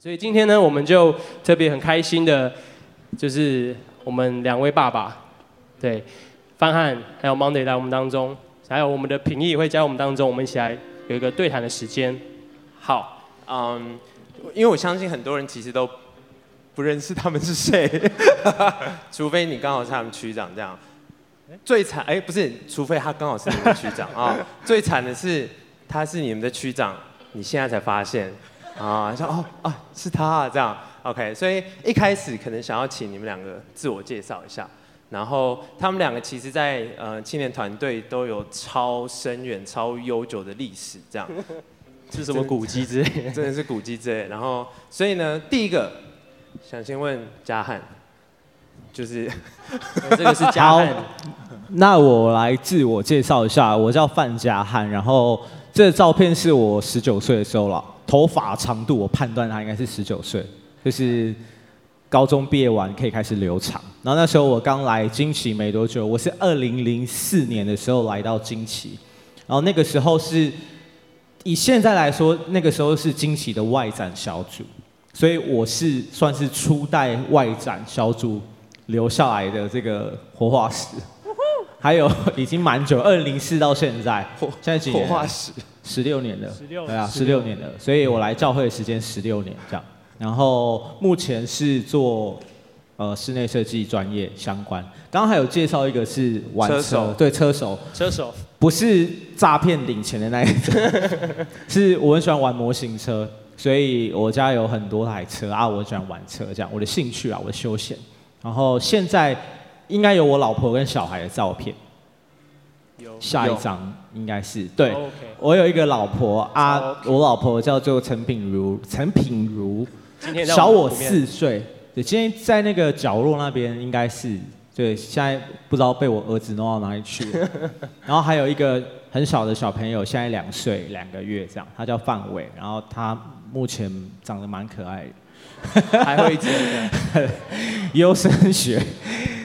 所以今天呢，我们就特别很开心的，就是我们两位爸爸，对，范汉还有 Monday 来我们当中，还有我们的品义会加我们当中，我们一起来有一个对谈的时间。好，嗯，因为我相信很多人其实都不认识他们是谁，除非你刚好是他们区长这样。最惨哎，不是，除非他刚好是你们区长啊。最惨的是他是你们的区长，你现在才发现。啊，说哦啊，是他啊，这样，OK，所以一开始可能想要请你们两个自我介绍一下，然后他们两个其实在呃青年团队都有超深远、超悠久的历史，这样，是什么古迹之类的？真的是古迹之类。然后，所以呢，第一个想先问嘉汉，就是 这个是嘉汉，那我来自我介绍一下，我叫范嘉汉，然后这个照片是我十九岁的时候了。头发长度，我判断他应该是十九岁，就是高中毕业完可以开始留长。然后那时候我刚来惊奇没多久，我是二零零四年的时候来到惊奇，然后那个时候是以现在来说，那个时候是惊奇的外展小组，所以我是算是初代外展小组留下来的这个活化石，还有已经蛮久，二零零四到现在，现在几年？活化石。十六年了，对啊，十六年了，所以我来教会的时间十六年这样。然后目前是做呃室内设计专业相关。刚刚还有介绍一个是玩车，车手。对，车手，车手。不是诈骗领钱的那一种，是我很喜欢玩模型车，所以我家有很多台车。啊，我喜欢玩车这样，我的兴趣啊，我的休闲。然后现在应该有我老婆跟小孩的照片。下一张应该是对，我有一个老婆啊，我老婆叫做陈品如，陈品如，小我四岁，对，今天在那个角落那边应该是，对，现在不知道被我儿子弄到哪里去了，然后还有一个很小的小朋友，现在两岁两个月这样，他叫范伟，然后他目前长得蛮可爱的，还会讲 优生学。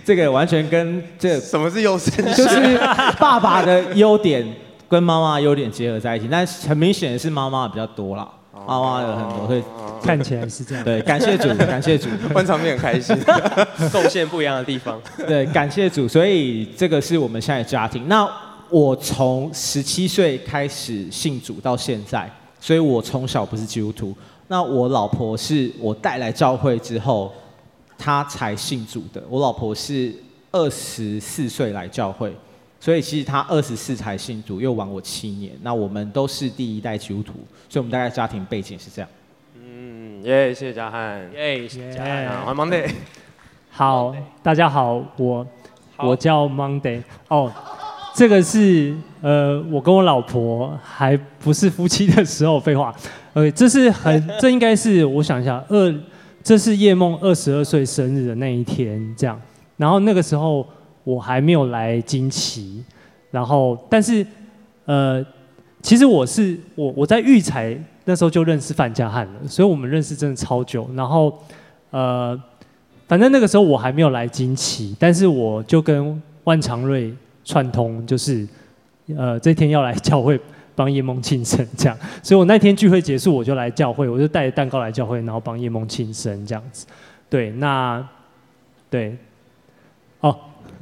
这个完全跟这、什么是优生？就是爸爸的优点跟妈妈优点结合在一起，但很明显的是妈妈比较多啦，妈妈有很多，所以看起来是这样。对，感谢主，感谢主，观场面很开心，贡献不一样的地方。对，感谢主，所以这个是我们现在的家庭。那我从十七岁开始信主到现在，所以我从小不是基督徒。那我老婆是我带来教会之后。他才信主的，我老婆是二十四岁来教会，所以其实他二十四才信主，又晚我七年。那我们都是第一代基督徒，所以我们大概家庭背景是这样。嗯，耶，谢谢嘉汉，耶，谢谢嘉汉，欢迎 Monday。好，大家好，我我叫 Monday。哦，这个是呃，我跟我老婆还不是夫妻的时候，废话。呃，这是很，这应该是我想一下，二。这是叶梦二十二岁生日的那一天，这样。然后那个时候我还没有来金奇，然后但是呃，其实我是我我在育才那时候就认识范家汉了，所以我们认识真的超久。然后呃，反正那个时候我还没有来金奇，但是我就跟万长瑞串通，就是呃这天要来教会。帮叶梦庆生这样，所以我那天聚会结束，我就来教会，我就带着蛋糕来教会，然后帮叶梦庆生这样子。对，那对，哦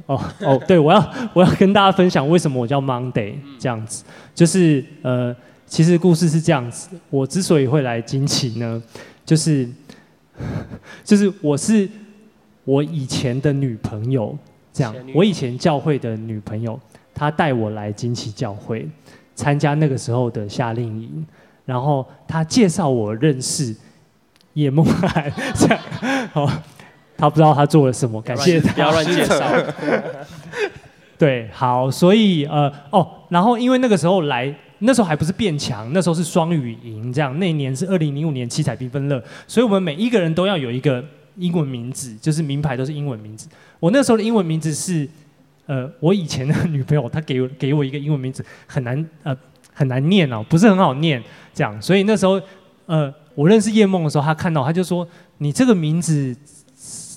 哦哦，对，我要我要跟大家分享为什么我叫 Monday 这样子，就是呃，其实故事是这样子，我之所以会来惊奇呢，就是就是我是我以前的女朋友这样，我以前教会的女朋友，她带我来惊奇教会。参加那个时候的夏令营，然后他介绍我认识叶梦涵，这样，好，他不知道他做了什么，感谢他，不要乱介绍。对，好，所以呃，哦，然后因为那个时候来，那时候还不是变强，那时候是双语营，这样，那一年是二零零五年七彩缤纷乐，所以我们每一个人都要有一个英文名字，就是名牌都是英文名字。我那时候的英文名字是。呃，我以前的女朋友，她给我给我一个英文名字，很难呃很难念哦，不是很好念这样，所以那时候呃我认识叶梦的时候，她看到她就说，你这个名字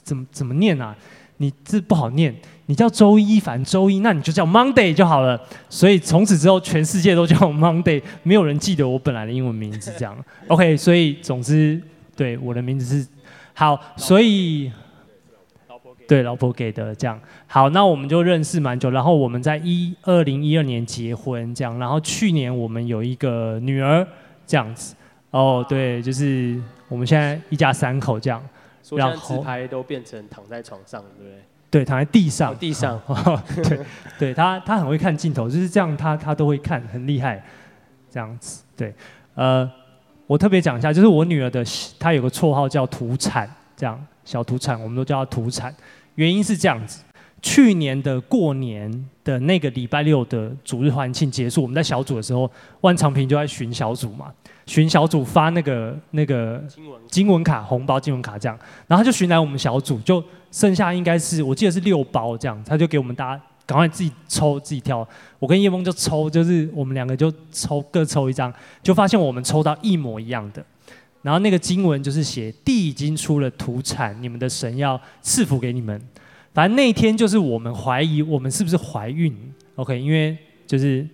怎么怎么念啊？你这不好念，你叫周一凡，周一，那你就叫 Monday 就好了。所以从此之后，全世界都叫我 Monday，没有人记得我本来的英文名字这样。OK，所以总之对，我的名字是好，所以对老婆给的这样。好，那我们就认识蛮久，然后我们在一二零一二年结婚这样，然后去年我们有一个女儿这样子。哦，对，就是我们现在一家三口这样。然后自拍都变成躺在床上，对不对？对，躺在地上，地上。对，对他，他很会看镜头，就是这样，他他都会看，很厉害，这样子。对，呃，我特别讲一下，就是我女儿的，她有个绰号叫土产，这样小土产，我们都叫它土产。原因是这样子，去年的过年的那个礼拜六的主日欢庆结束，我们在小组的时候，万长平就在巡小组嘛。巡小组发那个那个经文卡红包经文卡这样，然后他就巡来我们小组，就剩下应该是我记得是六包这样，他就给我们大家赶快自己抽自己挑，我跟叶峰就抽，就是我们两个就抽各抽一张，就发现我们抽到一模一样的，然后那个经文就是写地已经出了土产，你们的神要赐福给你们，反正那一天就是我们怀疑我们是不是怀孕，OK，因为就是。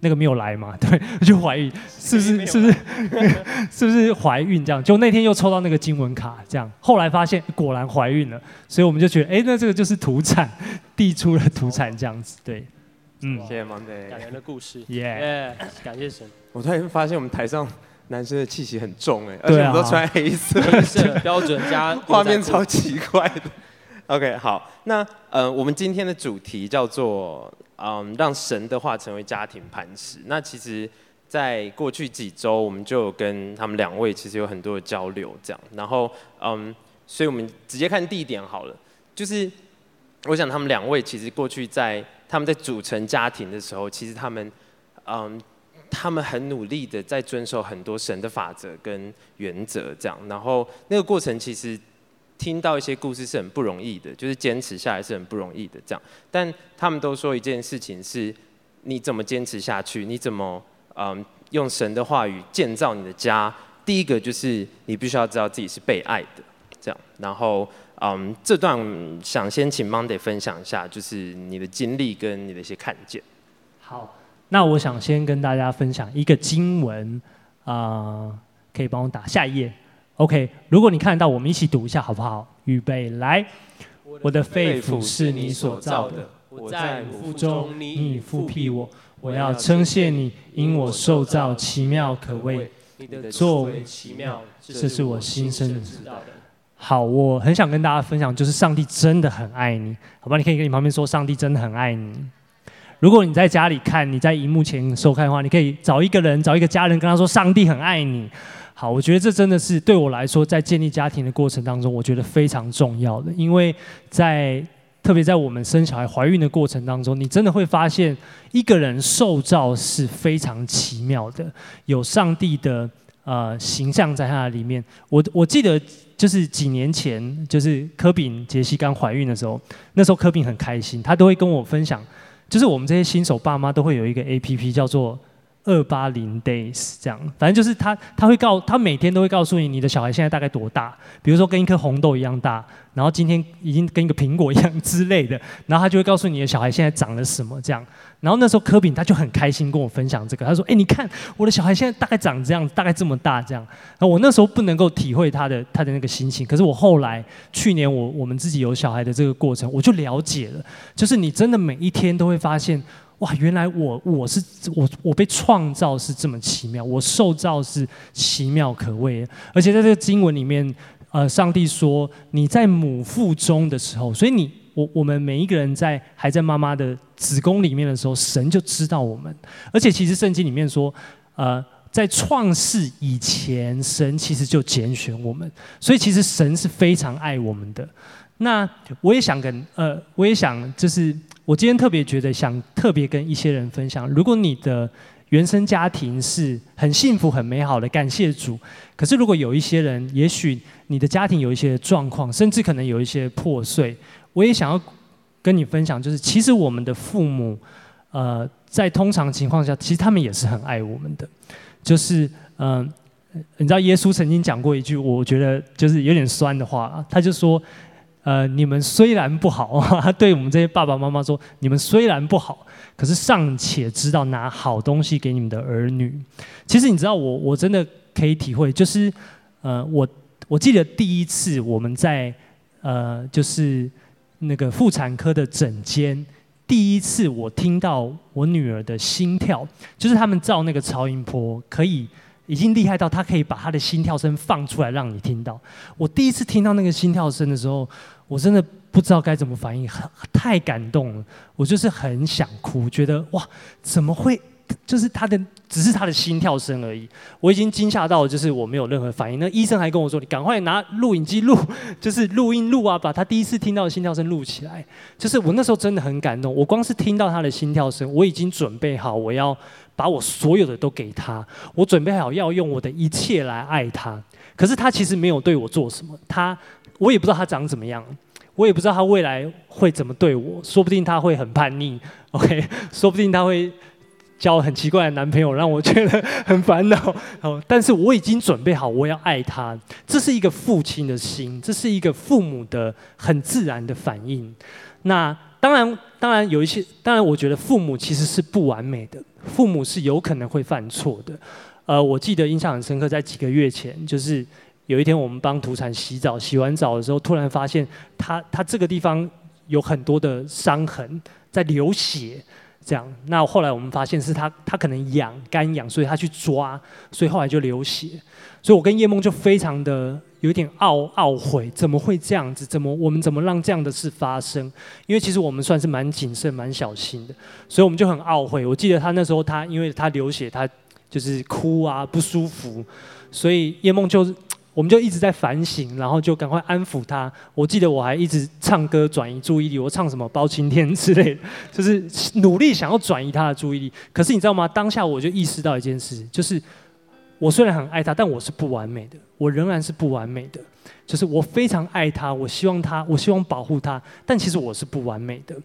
那个没有来嘛？对，就怀疑，是不是？是不是？是不是怀孕这样？就那天又抽到那个经文卡，这样，后来发现果然怀孕了，所以我们就觉得，哎，那这个就是土产，地出了土产这样子，对，嗯，谢谢 Monday，感人的故事，耶，感谢神。我突然发现我们台上男生的气息很重，哎，而且我们都穿黑色，标准加画面超奇怪的。OK，好，那呃，我们今天的主题叫做。嗯，让神的话成为家庭磐石。那其实，在过去几周，我们就有跟他们两位其实有很多的交流，这样。然后，嗯，所以我们直接看第一点好了。就是，我想他们两位其实过去在他们在组成家庭的时候，其实他们，嗯，他们很努力的在遵守很多神的法则跟原则，这样。然后那个过程其实。听到一些故事是很不容易的，就是坚持下来是很不容易的，这样。但他们都说一件事情是：你怎么坚持下去？你怎么嗯用神的话语建造你的家？第一个就是你必须要知道自己是被爱的，这样。然后嗯这段想先请 Monday 分享一下，就是你的经历跟你的一些看见。好，那我想先跟大家分享一个经文啊、呃，可以帮我打下一页。OK，如果你看得到，我们一起读一下好不好？预备来，我的肺腑是你所造的，我在母腹中，你已复辟我。我要称谢你，因我受造奇妙可畏，你的作为奇妙，这是我心深知道的。好，我很想跟大家分享，就是上帝真的很爱你，好吧？你可以跟你旁边说，上帝真的很爱你。如果你在家里看，你在荧幕前收看的话，你可以找一个人，找一个家人，跟他说，上帝很爱你。好，我觉得这真的是对我来说，在建立家庭的过程当中，我觉得非常重要的。因为在特别在我们生小孩、怀孕的过程当中，你真的会发现一个人受造是非常奇妙的，有上帝的呃形象在他的里面。我我记得就是几年前，就是柯炳杰西刚怀孕的时候，那时候柯炳很开心，他都会跟我分享，就是我们这些新手爸妈都会有一个 APP 叫做。二八零 days 这样，反正就是他，他会告，他每天都会告诉你，你的小孩现在大概多大，比如说跟一颗红豆一样大，然后今天已经跟一个苹果一样之类的，然后他就会告诉你的小孩现在长了什么这样，然后那时候柯炳他就很开心跟我分享这个，他说，哎，你看我的小孩现在大概长这样，大概这么大这样，然后我那时候不能够体会他的他的那个心情，可是我后来去年我我们自己有小孩的这个过程，我就了解了，就是你真的每一天都会发现。哇，原来我我是我我被创造是这么奇妙，我受造是奇妙可畏，而且在这个经文里面，呃，上帝说你在母腹中的时候，所以你我我们每一个人在还在妈妈的子宫里面的时候，神就知道我们，而且其实圣经里面说，呃，在创世以前，神其实就拣选我们，所以其实神是非常爱我们的。那我也想跟呃，我也想就是。我今天特别觉得想特别跟一些人分享，如果你的原生家庭是很幸福、很美好的，感谢主。可是如果有一些人，也许你的家庭有一些状况，甚至可能有一些破碎，我也想要跟你分享，就是其实我们的父母，呃，在通常情况下，其实他们也是很爱我们的。就是嗯、你知道耶稣曾经讲过一句，我觉得就是有点酸的话，他就说。呃，你们虽然不好，对我们这些爸爸妈妈说：“你们虽然不好，可是尚且知道拿好东西给你们的儿女。”其实你知道，我我真的可以体会，就是呃，我我记得第一次我们在呃，就是那个妇产科的诊间，第一次我听到我女儿的心跳，就是他们照那个超音波，可以已经厉害到他可以把她的心跳声放出来让你听到。我第一次听到那个心跳声的时候，我真的不知道该怎么反应，很太感动了，我就是很想哭，觉得哇，怎么会？就是他的，只是他的心跳声而已。我已经惊吓到，就是我没有任何反应。那医生还跟我说：“你赶快拿录影机录，就是录音录啊，把他第一次听到的心跳声录起来。”就是我那时候真的很感动。我光是听到他的心跳声，我已经准备好我要把我所有的都给他，我准备好要用我的一切来爱他。可是他其实没有对我做什么，他我也不知道他长怎么样，我也不知道他未来会怎么对我。说不定他会很叛逆，OK？说不定他会。交很奇怪的男朋友，让我觉得很烦恼。哦，但是我已经准备好，我要爱他。这是一个父亲的心，这是一个父母的很自然的反应。那当然，当然有一些，当然我觉得父母其实是不完美的，父母是有可能会犯错的。呃，我记得印象很深刻，在几个月前，就是有一天我们帮土产洗澡，洗完澡的时候，突然发现他他这个地方有很多的伤痕，在流血。这样，那后来我们发现是他，他可能痒，干痒，所以他去抓，所以后来就流血。所以我跟叶梦就非常的有点懊懊悔，怎么会这样子？怎么我们怎么让这样的事发生？因为其实我们算是蛮谨慎、蛮小心的，所以我们就很懊悔。我记得他那时候他，因为他流血，他就是哭啊，不舒服，所以叶梦就。我们就一直在反省，然后就赶快安抚他。我记得我还一直唱歌转移注意力，我唱什么《包青天》之类的，就是努力想要转移他的注意力。可是你知道吗？当下我就意识到一件事，就是我虽然很爱他，但我是不完美的，我仍然是不完美的。就是我非常爱他，我希望他，我希望保护他，但其实我是不完美的。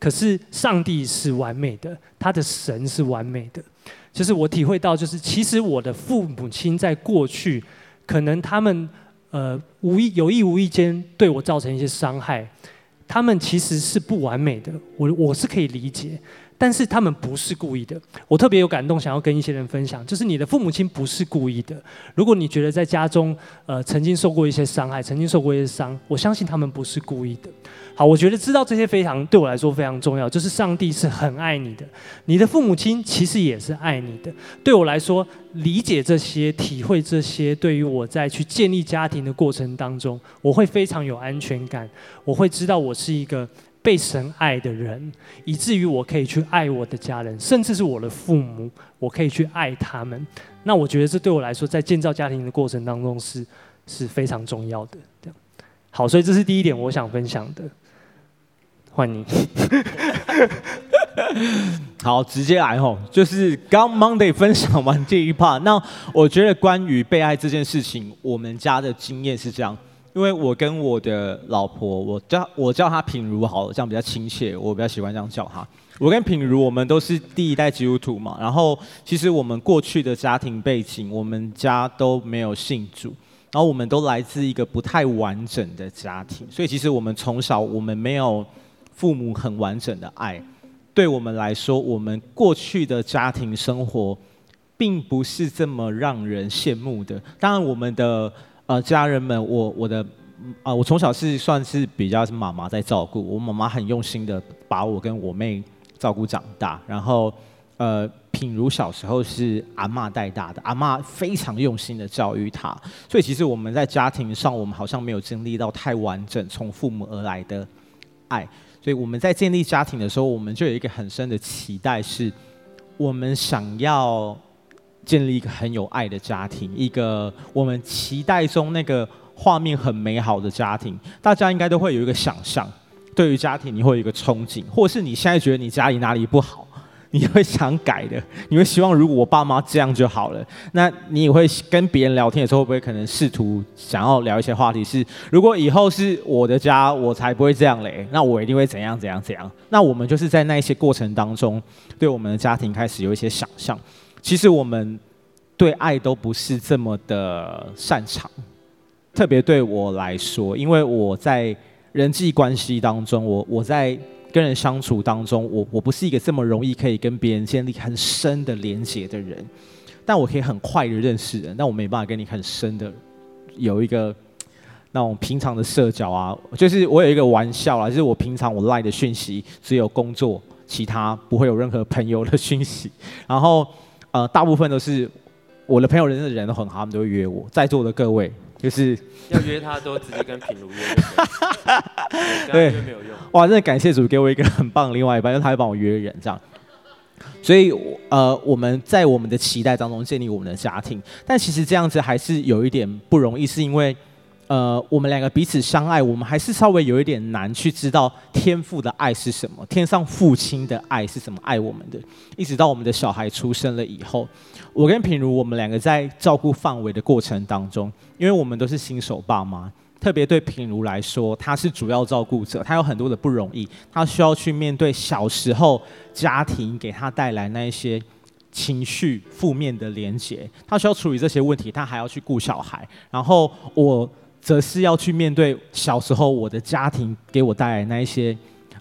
可是上帝是完美的，他的神是完美的。就是我体会到，就是其实我的父母亲在过去。可能他们呃无意有意无意间对我造成一些伤害，他们其实是不完美的，我我是可以理解。但是他们不是故意的，我特别有感动，想要跟一些人分享，就是你的父母亲不是故意的。如果你觉得在家中，呃，曾经受过一些伤害，曾经受过一些伤，我相信他们不是故意的。好，我觉得知道这些非常对我来说非常重要，就是上帝是很爱你的，你的父母亲其实也是爱你的。对我来说，理解这些、体会这些，对于我在去建立家庭的过程当中，我会非常有安全感，我会知道我是一个。被神爱的人，以至于我可以去爱我的家人，甚至是我的父母，我可以去爱他们。那我觉得这对我来说，在建造家庭的过程当中是是非常重要的。这样，好，所以这是第一点我想分享的。换你，好，直接来吼，就是刚 Monday 分享完这一 part，那我觉得关于被爱这件事情，我们家的经验是这样。因为我跟我的老婆，我叫我叫她品如好了，这样比较亲切，我比较喜欢这样叫她。我跟品如，我们都是第一代基督徒嘛。然后，其实我们过去的家庭背景，我们家都没有信主，然后我们都来自一个不太完整的家庭，所以其实我们从小我们没有父母很完整的爱。对我们来说，我们过去的家庭生活，并不是这么让人羡慕的。当然，我们的。呃，家人们，我我的啊、呃，我从小是算是比较是妈妈在照顾，我妈妈很用心的把我跟我妹照顾长大。然后，呃，品如小时候是阿嬷带大的，阿嬷非常用心的教育她，所以其实我们在家庭上，我们好像没有经历到太完整从父母而来的爱。所以我们在建立家庭的时候，我们就有一个很深的期待，是我们想要。建立一个很有爱的家庭，一个我们期待中那个画面很美好的家庭，大家应该都会有一个想象。对于家庭，你会有一个憧憬，或是你现在觉得你家里哪里不好，你会想改的。你会希望如果我爸妈这样就好了。那你也会跟别人聊天的时候，会不会可能试图想要聊一些话题是，如果以后是我的家，我才不会这样嘞。那我一定会怎样怎样怎样。那我们就是在那一些过程当中，对我们的家庭开始有一些想象。其实我们对爱都不是这么的擅长，特别对我来说，因为我在人际关系当中，我我在跟人相处当中，我我不是一个这么容易可以跟别人建立很深的连结的人，但我可以很快的认识人，但我没办法跟你很深的有一个那种平常的社交啊，就是我有一个玩笑啦，就是我平常我赖的讯息只有工作，其他不会有任何朋友的讯息。然后呃，大部分都是我的朋友认识的人都很好，他们都会约我。在座的各位，就是 要约他都直接跟品如约，对，没有用。哇，真的感谢主给我一个很棒的另外一半，因为他会帮我约人这样。所以，呃，我们在我们的期待当中建立我们的家庭，但其实这样子还是有一点不容易，是因为，呃，我们两个彼此相爱，我们还是稍微有一点难去知道天父的爱是什么，天上父亲的爱是怎么爱我们的。一直到我们的小孩出生了以后，我跟品如，我们两个在照顾范围的过程当中，因为我们都是新手爸妈。特别对品如来说，他是主要照顾者，他有很多的不容易，他需要去面对小时候家庭给他带来那一些情绪负面的连结，他需要处理这些问题，他还要去顾小孩，然后我则是要去面对小时候我的家庭给我带来那一些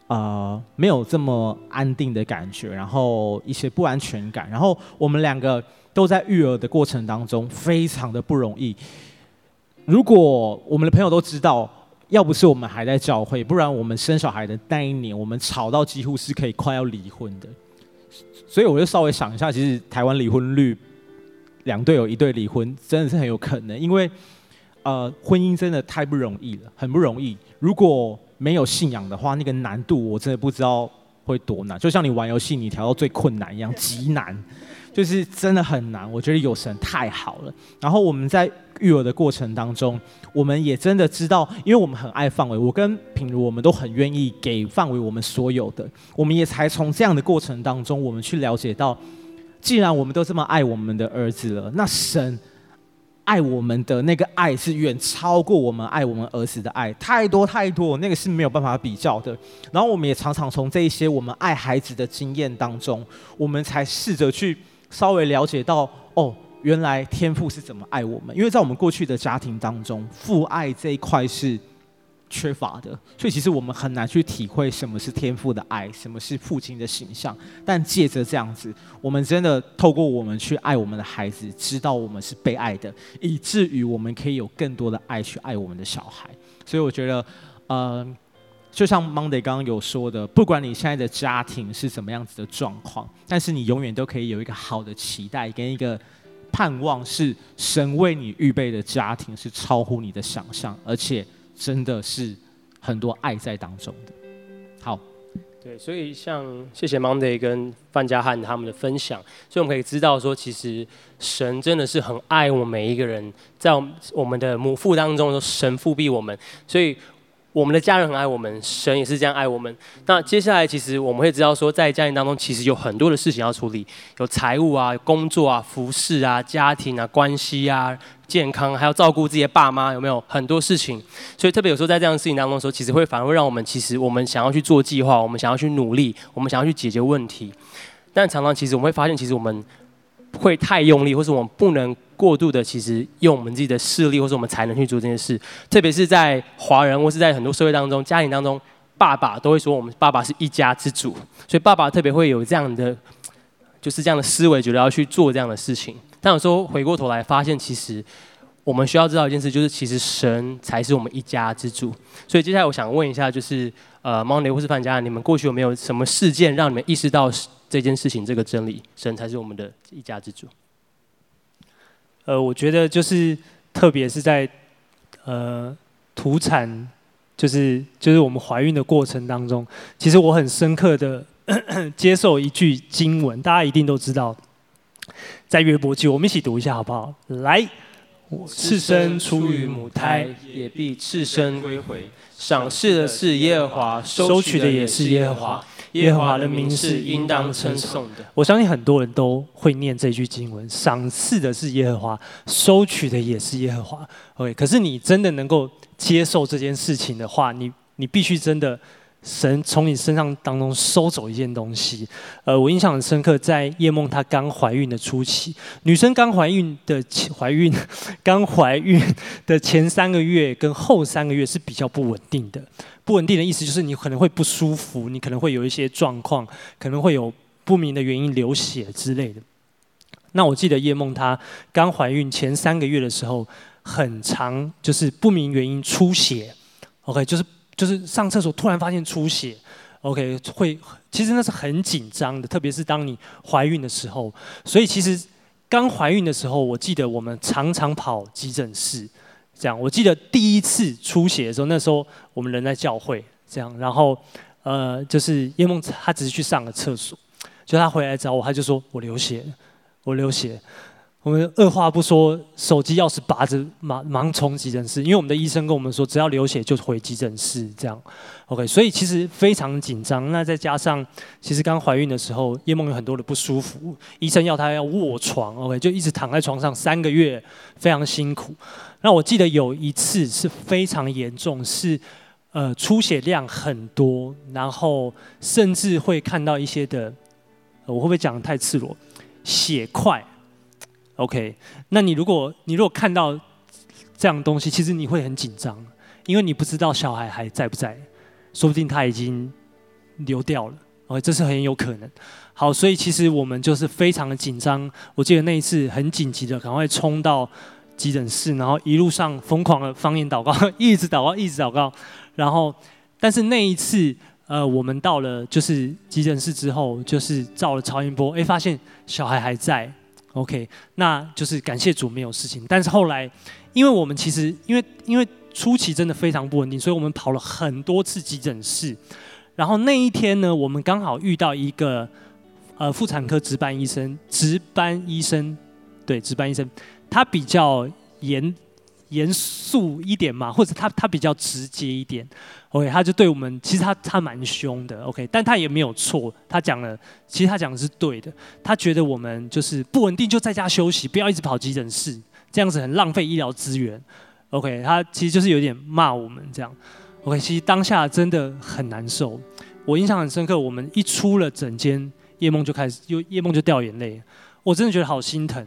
呃没有这么安定的感觉，然后一些不安全感，然后我们两个都在育儿的过程当中非常的不容易。如果我们的朋友都知道，要不是我们还在教会，不然我们生小孩的那一年，我们吵到几乎是可以快要离婚的。所以我就稍微想一下，其实台湾离婚率，两对有一对离婚，真的是很有可能，因为呃，婚姻真的太不容易了，很不容易。如果没有信仰的话，那个难度我真的不知道会多难。就像你玩游戏，你调到最困难一样，极难。就是真的很难，我觉得有神太好了。然后我们在育儿的过程当中，我们也真的知道，因为我们很爱范围，我跟品如我们都很愿意给范围我们所有的。我们也才从这样的过程当中，我们去了解到，既然我们都这么爱我们的儿子了，那神爱我们的那个爱是远超过我们爱我们儿子的爱，太多太多，那个是没有办法比较的。然后我们也常常从这一些我们爱孩子的经验当中，我们才试着去。稍微了解到哦，原来天父是怎么爱我们，因为在我们过去的家庭当中，父爱这一块是缺乏的，所以其实我们很难去体会什么是天赋的爱，什么是父亲的形象。但借着这样子，我们真的透过我们去爱我们的孩子，知道我们是被爱的，以至于我们可以有更多的爱去爱我们的小孩。所以我觉得，嗯、呃。就像 Monday 刚刚有说的，不管你现在的家庭是什么样子的状况，但是你永远都可以有一个好的期待跟一个盼望，是神为你预备的家庭是超乎你的想象，而且真的是很多爱在当中的。好，对，所以像谢谢 Monday 跟范家汉他们的分享，所以我们可以知道说，其实神真的是很爱我们每一个人，在我们的母腹当中，神父庇我们，所以。我们的家人很爱我们，神也是这样爱我们。那接下来，其实我们会知道说，在家庭当中，其实有很多的事情要处理，有财务啊、工作啊、服饰啊、家庭啊、关系啊、健康，还要照顾自己的爸妈，有没有很多事情？所以特别有时候在这样的事情当中的时候，其实会反而会让我们，其实我们想要去做计划，我们想要去努力，我们想要去解决问题，但常常其实我们会发现，其实我们会太用力，或是我们不能。过度的，其实用我们自己的势力或是我们才能去做这件事，特别是在华人或是在很多社会当中、家庭当中，爸爸都会说我们爸爸是一家之主，所以爸爸特别会有这样的，就是这样的思维，觉得要去做这样的事情。但有时候回过头来发现，其实我们需要知道一件事，就是其实神才是我们一家之主。所以接下来我想问一下，就是呃，Monday 或是范家，你们过去有没有什么事件让你们意识到这件事情、这个真理，神才是我们的一家之主？呃，我觉得就是，特别是在呃土产，就是就是我们怀孕的过程当中，其实我很深刻的 接受一句经文，大家一定都知道，在约伯记，我们一起读一下好不好？来，赤身出于母胎，也必赤身归回。赏赐的是耶和华，收取的也是耶和华。耶和华的名是应当称颂的。我相信很多人都会念这句经文：赏赐的是耶和华，收取的也是耶和华。OK，可是你真的能够接受这件事情的话，你你必须真的。神从你身上当中收走一件东西，呃，我印象很深刻，在叶梦她刚怀孕的初期，女生刚怀孕的怀孕，刚怀孕的前三个月跟后三个月是比较不稳定的。不稳定的意思就是你可能会不舒服，你可能会有一些状况，可能会有不明的原因流血之类的。那我记得叶梦她刚怀孕前三个月的时候，很长就是不明原因出血，OK，就是就是上厕所突然发现出血，OK，会其实那是很紧张的，特别是当你怀孕的时候。所以其实刚怀孕的时候，我记得我们常常跑急诊室，这样。我记得第一次出血的时候，那时候我们人在教会，这样，然后呃，就是叶梦她只是去上了厕所，就她回来找我，她就说我流血，我流血。我们二话不说，手机钥匙拔着，忙忙冲急诊室，因为我们的医生跟我们说，只要流血就回急诊室，这样，OK。所以其实非常紧张。那再加上，其实刚怀孕的时候，叶梦有很多的不舒服，医生要她要卧床，OK，就一直躺在床上三个月，非常辛苦。那我记得有一次是非常严重，是呃出血量很多，然后甚至会看到一些的，我会不会讲得太赤裸？血块。OK，那你如果你如果看到这样东西，其实你会很紧张，因为你不知道小孩还在不在，说不定他已经流掉了，OK，这是很有可能。好，所以其实我们就是非常的紧张。我记得那一次很紧急的，赶快冲到急诊室，然后一路上疯狂的方言祷告，一直祷告，一直祷告。然后，但是那一次，呃，我们到了就是急诊室之后，就是照了超音波，哎，发现小孩还在。OK，那就是感谢主没有事情。但是后来，因为我们其实因为因为初期真的非常不稳定，所以我们跑了很多次急诊室。然后那一天呢，我们刚好遇到一个呃妇产科值班医生，值班医生对值班医生，他比较严。严肃一点嘛，或者他他比较直接一点，OK，他就对我们，其实他他蛮凶的，OK，但他也没有错，他讲了，其实他讲的是对的，他觉得我们就是不稳定就在家休息，不要一直跑急诊室，这样子很浪费医疗资源，OK，他其实就是有点骂我们这样，OK，其实当下真的很难受，我印象很深刻，我们一出了诊间，叶梦就开始，又叶梦就掉眼泪。我真的觉得好心疼，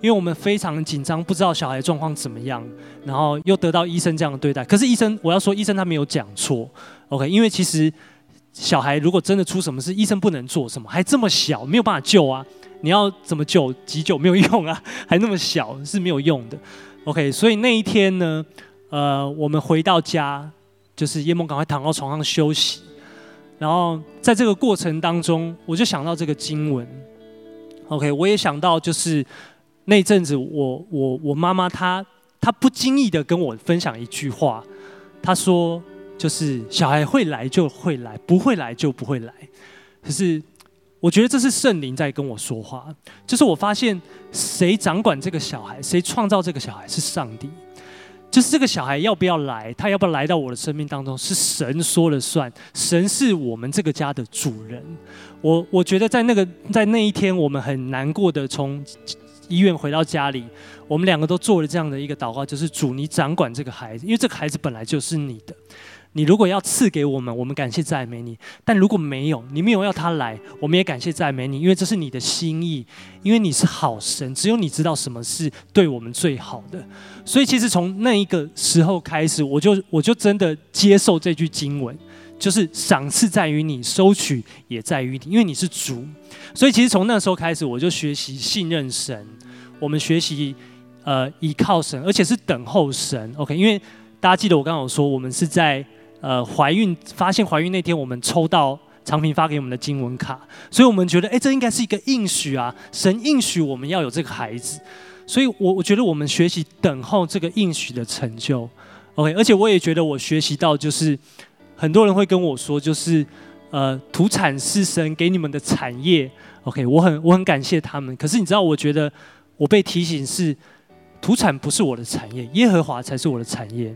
因为我们非常紧张，不知道小孩状况怎么样，然后又得到医生这样的对待。可是医生，我要说医生他没有讲错，OK？因为其实小孩如果真的出什么事，医生不能做什么，还这么小，没有办法救啊！你要怎么救？急救没有用啊，还那么小是没有用的，OK？所以那一天呢，呃，我们回到家，就是叶梦赶快躺到床上休息，然后在这个过程当中，我就想到这个经文。OK，我也想到，就是那阵子我，我我我妈妈她她不经意的跟我分享一句话，她说，就是小孩会来就会来，不会来就不会来。可是我觉得这是圣灵在跟我说话，就是我发现谁掌管这个小孩，谁创造这个小孩是上帝。就是这个小孩要不要来，他要不要来到我的生命当中，是神说了算。神是我们这个家的主人。我我觉得在那个在那一天，我们很难过的从医院回到家里，我们两个都做了这样的一个祷告，就是主，你掌管这个孩子，因为这个孩子本来就是你的。你如果要赐给我们，我们感谢赞美你；但如果没有，你没有要他来，我们也感谢赞美你，因为这是你的心意，因为你是好神，只有你知道什么是对我们最好的。所以，其实从那一个时候开始，我就我就真的接受这句经文，就是赏赐在于你，收取也在于你，因为你是主。所以，其实从那时候开始，我就学习信任神，我们学习呃依靠神，而且是等候神。OK，因为大家记得我刚刚有说，我们是在。呃，怀孕发现怀孕那天，我们抽到长平发给我们的经文卡，所以我们觉得，哎，这应该是一个应许啊，神应许我们要有这个孩子，所以我我觉得我们学习等候这个应许的成就，OK，而且我也觉得我学习到，就是很多人会跟我说，就是呃，土产是神给你们的产业，OK，我很我很感谢他们，可是你知道，我觉得我被提醒是，土产不是我的产业，耶和华才是我的产业。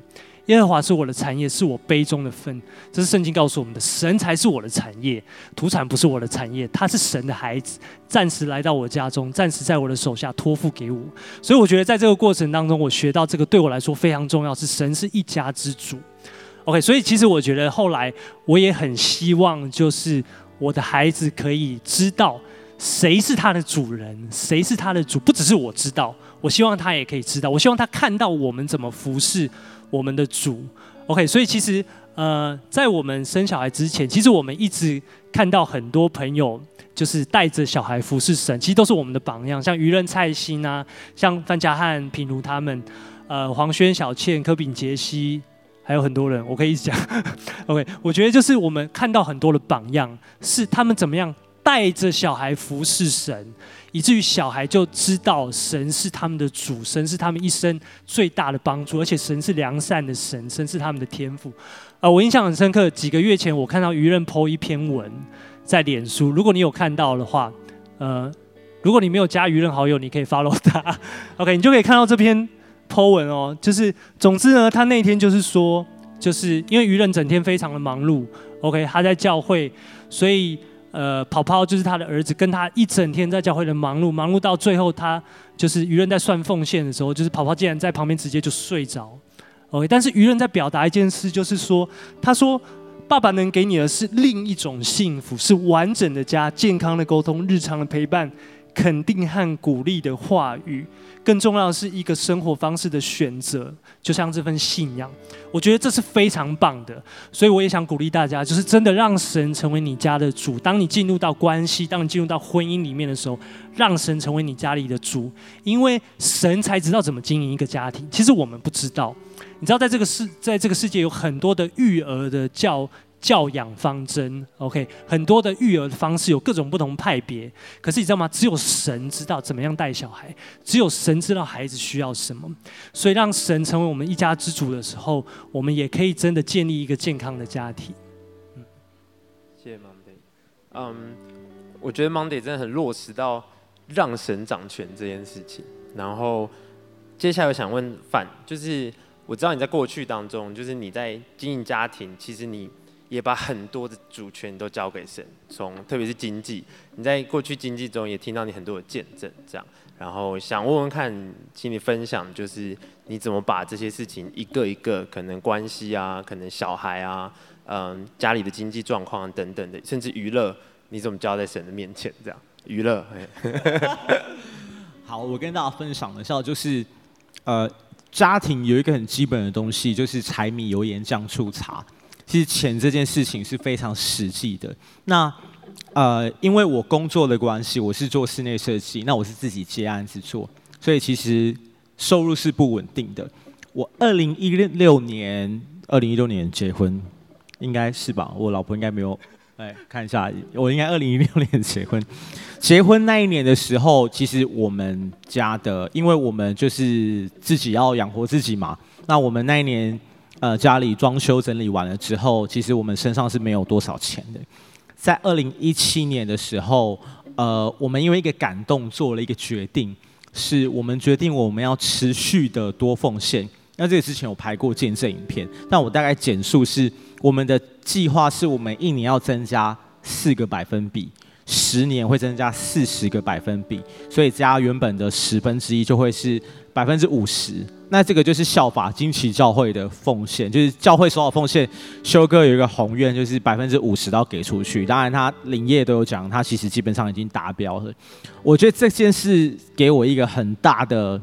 耶和华是我的产业，是我杯中的分。这是圣经告诉我们的，神才是我的产业，土产不是我的产业。他是神的孩子，暂时来到我家中，暂时在我的手下托付给我。所以我觉得在这个过程当中，我学到这个对我来说非常重要，是神是一家之主。OK，所以其实我觉得后来我也很希望，就是我的孩子可以知道谁是他的主人，谁是他的主，不只是我知道，我希望他也可以知道。我希望他看到我们怎么服侍。我们的主，OK，所以其实呃，在我们生小孩之前，其实我们一直看到很多朋友就是带着小孩服侍神，其实都是我们的榜样，像余任、蔡欣啊，像范家汉、品如他们，呃黄轩、小倩、柯炳杰西，还有很多人，我可以一直讲。OK，我觉得就是我们看到很多的榜样，是他们怎么样带着小孩服侍神，以至于小孩就知道神是他们的主，神是他们一生最大的帮助，而且神是良善的神，神是他们的天赋。啊、我印象很深刻，几个月前我看到于任 po 一篇文在脸书，如果你有看到的话，呃，如果你没有加于任好友，你可以 follow 他，OK，你就可以看到这篇 po 文哦。就是总之呢，他那天就是说，就是因为于任整天非常的忙碌，OK，他在教会，所以。呃，跑跑就是他的儿子，跟他一整天在教会的忙碌，忙碌到最后，他就是舆论在算奉献的时候，就是跑跑竟然在旁边直接就睡着。OK，但是舆论在表达一件事，就是说，他说，爸爸能给你的是另一种幸福，是完整的家、健康的沟通、日常的陪伴、肯定和鼓励的话语。更重要的是一个生活方式的选择，就像这份信仰，我觉得这是非常棒的。所以我也想鼓励大家，就是真的让神成为你家的主。当你进入到关系，当你进入到婚姻里面的时候，让神成为你家里的主，因为神才知道怎么经营一个家庭。其实我们不知道，你知道，在这个世，在这个世界有很多的育儿的教。教养方针，OK，很多的育儿的方式有各种不同派别，可是你知道吗？只有神知道怎么样带小孩，只有神知道孩子需要什么，所以让神成为我们一家之主的时候，我们也可以真的建立一个健康的家庭。嗯，谢谢 Monday。嗯，我觉得 Monday 真的很落实到让神掌权这件事情。然后接下来我想问范，就是我知道你在过去当中，就是你在经营家庭，其实你。也把很多的主权都交给神，从特别是经济，你在过去经济中也听到你很多的见证，这样，然后想问问看，请你分享，就是你怎么把这些事情一个一个，可能关系啊，可能小孩啊，嗯，家里的经济状况等等的，甚至娱乐，你怎么交在神的面前？这样，娱乐。好，我跟大家分享一下，就是，呃，家庭有一个很基本的东西，就是柴米油盐酱醋茶。其实钱这件事情是非常实际的。那呃，因为我工作的关系，我是做室内设计，那我是自己接案子做，所以其实收入是不稳定的。我二零一六年，二零一六年结婚，应该是吧？我老婆应该没有，哎，看一下，我应该二零一六年结婚。结婚那一年的时候，其实我们家的，因为我们就是自己要养活自己嘛，那我们那一年。呃，家里装修整理完了之后，其实我们身上是没有多少钱的。在二零一七年的时候，呃，我们因为一个感动做了一个决定，是我们决定我们要持续的多奉献。那这个之前有拍过见证影片，但我大概简述是，我们的计划是我们一年要增加四个百分比，十年会增加四十个百分比，所以加原本的十分之一就会是百分之五十。那这个就是效法惊奇教会的奉献，就是教会所有奉献。修哥有一个宏愿，就是百分之五十都要给出去。当然，他林业都有讲，他其实基本上已经达标了。我觉得这件事给我一个很大的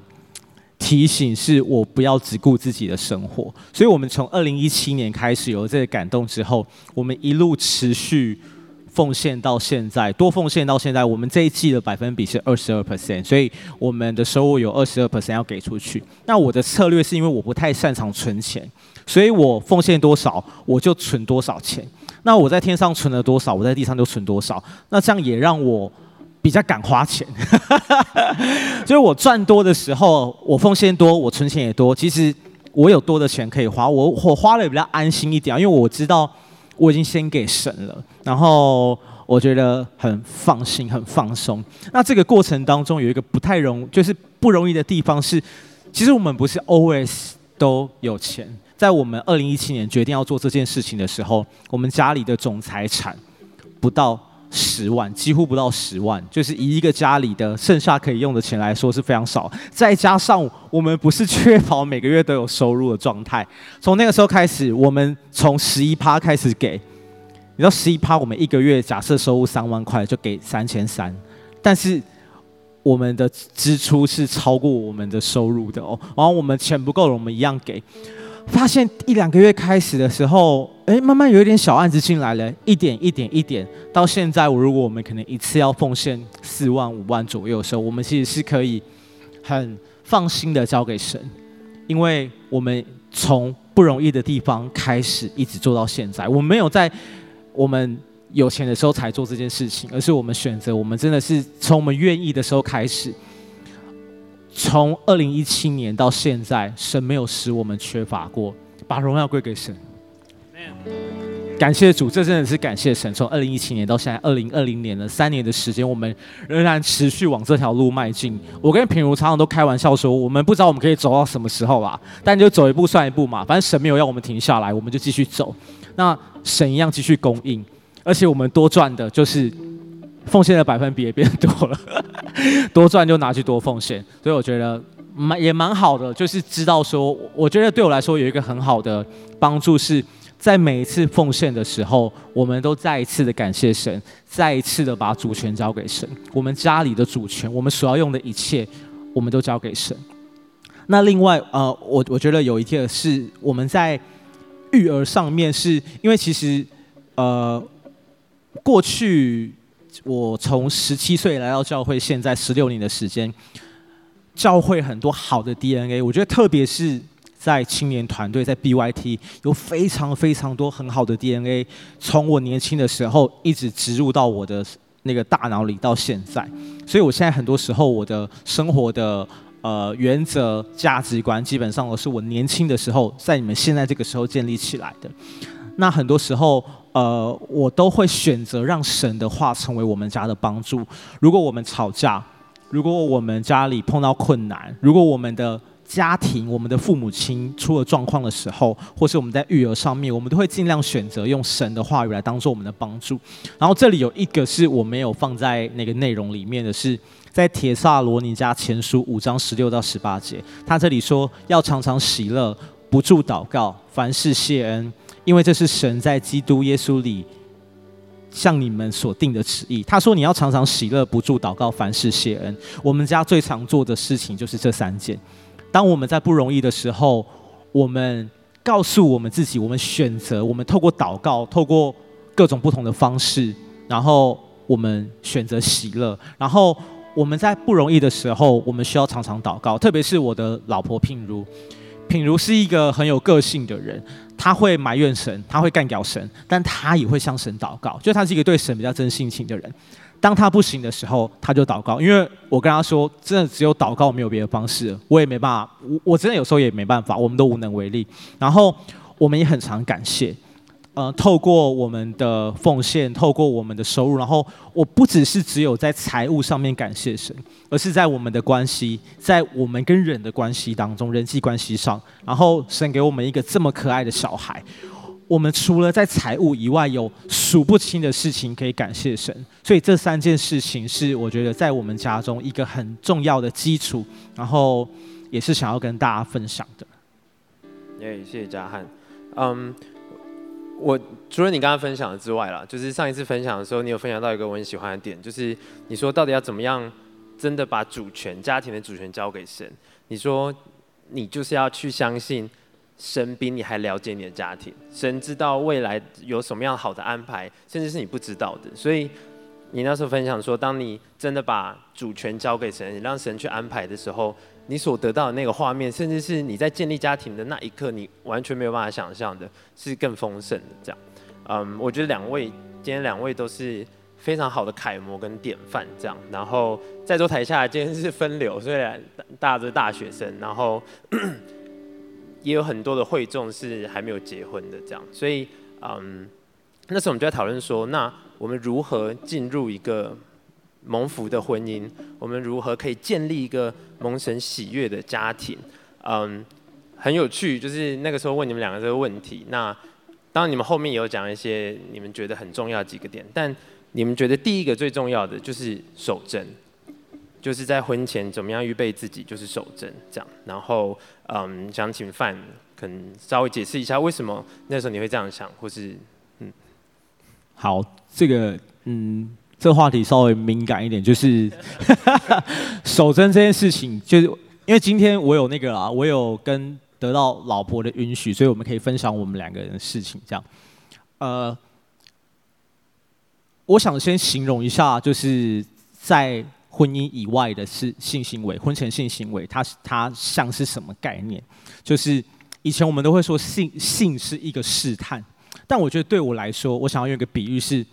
提醒，是我不要只顾自己的生活。所以，我们从二零一七年开始有了这个感动之后，我们一路持续。奉献到现在，多奉献到现在，我们这一季的百分比是二十二 percent，所以我们的收入有二十二 percent 要给出去。那我的策略是因为我不太擅长存钱，所以我奉献多少我就存多少钱。那我在天上存了多少，我在地上就存多少。那这样也让我比较敢花钱，就是我赚多的时候，我奉献多，我存钱也多。其实我有多的钱可以花，我我花了也比较安心一点，因为我知道。我已经先给神了，然后我觉得很放心、很放松。那这个过程当中有一个不太容，就是不容易的地方是，其实我们不是 always 都有钱。在我们二零一七年决定要做这件事情的时候，我们家里的总财产不到。十万，几乎不到十万，就是以一个家里的剩下可以用的钱来说是非常少。再加上我们不是 确保每个月都有收入的状态，从那个时候开始，我们从十一趴开始给，你知道十一趴，我们一个月假设收入三万块就给三千三，但是我们的支出是超过我们的收入的哦，然后我们钱不够了，我们一样给。发现一两个月开始的时候，哎，慢慢有一点小案子进来了，一点一点一点，到现在，我如果我们可能一次要奉献四万五万左右的时候，我们其实是可以很放心的交给神，因为我们从不容易的地方开始，一直做到现在。我们没有在我们有钱的时候才做这件事情，而是我们选择，我们真的是从我们愿意的时候开始。从二零一七年到现在，神没有使我们缺乏过，把荣耀归给神。感谢主，这真的是感谢神。从二零一七年到现在二零二零年的三年的时间，我们仍然持续往这条路迈进。我跟品如常常都开玩笑说，我们不知道我们可以走到什么时候啦，但就走一步算一步嘛。反正神没有要我们停下来，我们就继续走。那神一样继续供应，而且我们多赚的就是奉献的百分比也变多了，多赚就拿去多奉献。所以我觉得蛮也蛮好的，就是知道说，我觉得对我来说有一个很好的帮助是。在每一次奉献的时候，我们都再一次的感谢神，再一次的把主权交给神。我们家里的主权，我们所要用的一切，我们都交给神。那另外，呃，我我觉得有一件是我们在育儿上面，是因为其实，呃，过去我从十七岁来到教会，现在十六年的时间，教会很多好的 DNA，我觉得特别是。在青年团队，在 BYT 有非常非常多很好的 DNA，从我年轻的时候一直植入到我的那个大脑里到现在，所以我现在很多时候我的生活的呃原则价值观，基本上都是我年轻的时候在你们现在这个时候建立起来的。那很多时候呃我都会选择让神的话成为我们家的帮助。如果我们吵架，如果我们家里碰到困难，如果我们的家庭，我们的父母亲出了状况的时候，或是我们在育儿上面，我们都会尽量选择用神的话语来当做我们的帮助。然后这里有一个是我没有放在那个内容里面的是，在帖撒罗尼迦前书五章十六到十八节，他这里说要常常喜乐，不住祷告，凡事谢恩，因为这是神在基督耶稣里向你们所定的旨意。他说你要常常喜乐，不住祷告，凡事谢恩。我们家最常做的事情就是这三件。当我们在不容易的时候，我们告诉我们自己，我们选择，我们透过祷告，透过各种不同的方式，然后我们选择喜乐。然后我们在不容易的时候，我们需要常常祷告。特别是我的老婆品如，品如是一个很有个性的人，他会埋怨神，他会干掉神，但他也会向神祷告，就他是一个对神比较真性情的人。当他不行的时候，他就祷告。因为我跟他说，真的只有祷告，没有别的方式。我也没办法，我我真的有时候也没办法，我们都无能为力。然后我们也很常感谢，呃，透过我们的奉献，透过我们的收入，然后我不只是只有在财务上面感谢神，而是在我们的关系，在我们跟人的关系当中，人际关系上，然后神给我们一个这么可爱的小孩。我们除了在财务以外，有数不清的事情可以感谢神，所以这三件事情是我觉得在我们家中一个很重要的基础，然后也是想要跟大家分享的。耶，谢谢嘉汉。嗯，我除了你刚刚分享的之外啦，就是上一次分享的时候，你有分享到一个我很喜欢的点，就是你说到底要怎么样真的把主权、家庭的主权交给神？你说你就是要去相信。神比你还了解你的家庭，神知道未来有什么样好的安排，甚至是你不知道的。所以你那时候分享说，当你真的把主权交给神，你让神去安排的时候，你所得到的那个画面，甚至是你在建立家庭的那一刻，你完全没有办法想象的，是更丰盛的。这样，嗯，我觉得两位今天两位都是非常好的楷模跟典范。这样，然后在座台下今天是分流，虽然大家都是大学生，然后。也有很多的会众是还没有结婚的，这样，所以，嗯，那时候我们就在讨论说，那我们如何进入一个蒙福的婚姻？我们如何可以建立一个蒙神喜悦的家庭？嗯，很有趣，就是那个时候问你们两个这个问题。那当然你们后面也有讲一些你们觉得很重要几个点，但你们觉得第一个最重要的就是守贞。就是在婚前怎么样预备自己，就是守贞这样。然后，嗯，想请范可能稍微解释一下，为什么那时候你会这样想，或是，嗯，好，这个，嗯，这个话题稍微敏感一点，就是 守贞这件事情，就是因为今天我有那个啦，我有跟得到老婆的允许，所以我们可以分享我们两个人的事情，这样。呃，我想先形容一下，就是在。婚姻以外的是性行为，婚前性行为，它它像是什么概念？就是以前我们都会说性性是一个试探，但我觉得对我来说，我想要用一个比喻是，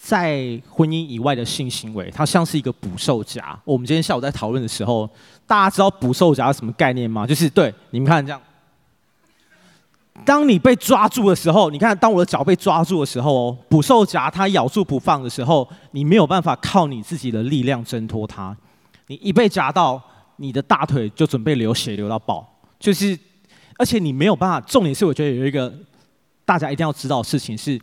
在婚姻以外的性行为，它像是一个捕兽夹。我们今天下午在讨论的时候，大家知道捕兽夹是什么概念吗？就是对，你们看这样。当你被抓住的时候，你看，当我的脚被抓住的时候哦，捕兽夹它咬住不放的时候，你没有办法靠你自己的力量挣脱它。你一被夹到，你的大腿就准备流血流到爆，就是，而且你没有办法。重点是，我觉得有一个大家一定要知道的事情是，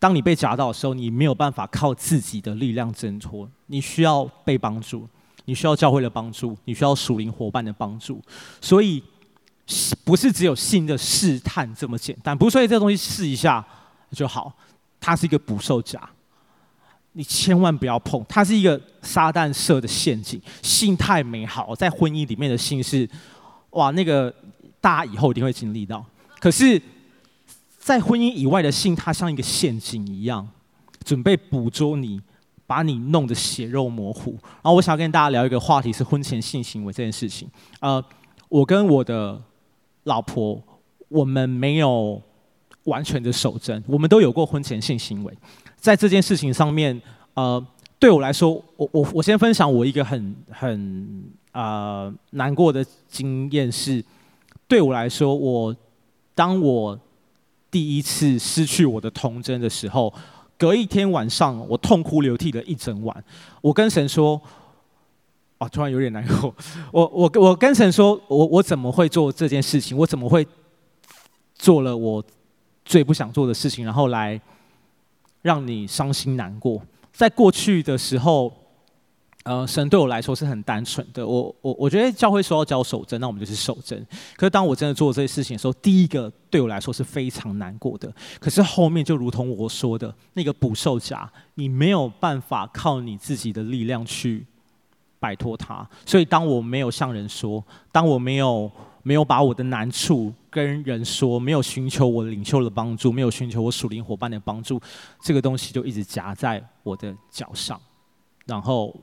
当你被夹到的时候，你没有办法靠自己的力量挣脱，你需要被帮助，你需要教会的帮助，你需要属灵伙伴的帮助，所以。不是只有性的试探这么简单，不是说这个东西试一下就好，它是一个捕兽夹，你千万不要碰，它是一个撒旦设的陷阱。性太美好，在婚姻里面的性是，哇，那个大家以后一定会经历到。可是，在婚姻以外的性，它像一个陷阱一样，准备捕捉你，把你弄得血肉模糊。然后，我想要跟大家聊一个话题，是婚前性行为这件事情。呃，我跟我的。老婆，我们没有完全的守贞，我们都有过婚前性行为。在这件事情上面，呃，对我来说，我我我先分享我一个很很呃难过的经验是，对我来说，我当我第一次失去我的童贞的时候，隔一天晚上，我痛哭流涕了一整晚。我跟神说。啊，突然有点难过。我我我跟神说，我我怎么会做这件事情？我怎么会做了我最不想做的事情，然后来让你伤心难过？在过去的时候，呃，神对我来说是很单纯的。我我我觉得教会说要教守贞，那我们就是守贞。可是当我真的做这些事情的时候，第一个对我来说是非常难过的。可是后面就如同我说的那个捕兽夹，你没有办法靠你自己的力量去。摆脱它，所以当我没有向人说，当我没有没有把我的难处跟人说，没有寻求我领袖的帮助，没有寻求我属灵伙伴的帮助，这个东西就一直夹在我的脚上，然后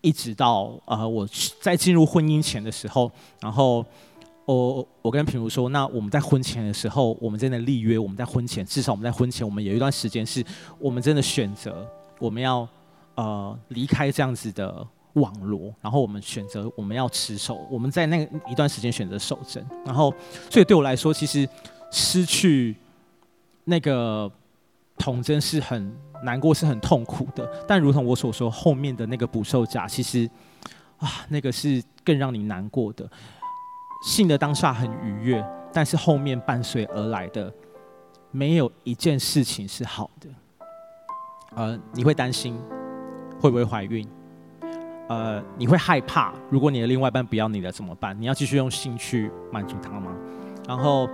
一直到呃我在进入婚姻前的时候，然后我我跟品如说，那我们在婚前的时候，我们真的立约，我们在婚前至少我们在婚前，我们有一段时间是我们真的选择我们要。呃，离开这样子的网罗，然后我们选择我们要持守，我们在那一段时间选择守贞，然后所以对我来说，其实失去那个童贞是很难过，是很痛苦的。但如同我所说，后面的那个捕兽夹，其实啊，那个是更让你难过的。性的当下很愉悦，但是后面伴随而来的，没有一件事情是好的。呃，你会担心。会不会怀孕？呃，你会害怕？如果你的另外一半不要你了怎么办？你要继续用性去满足他吗？然后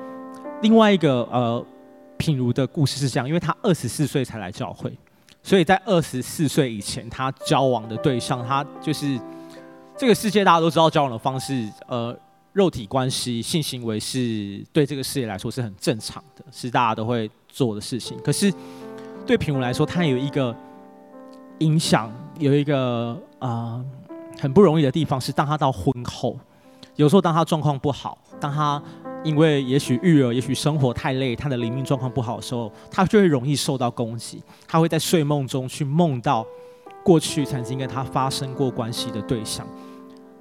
另外一个呃，品如的故事是这样，因为他二十四岁才来教会，所以在二十四岁以前，他交往的对象，他就是这个世界大家都知道交往的方式，呃，肉体关系、性行为是对这个世界来说是很正常的，是大家都会做的事情。可是对品如来说，他有一个。影响有一个啊、呃、很不容易的地方是，当他到婚后，有时候当他状况不好，当他因为也许育儿，也许生活太累，他的灵命状况不好的时候，他就会容易受到攻击。他会在睡梦中去梦到过去曾经跟他发生过关系的对象，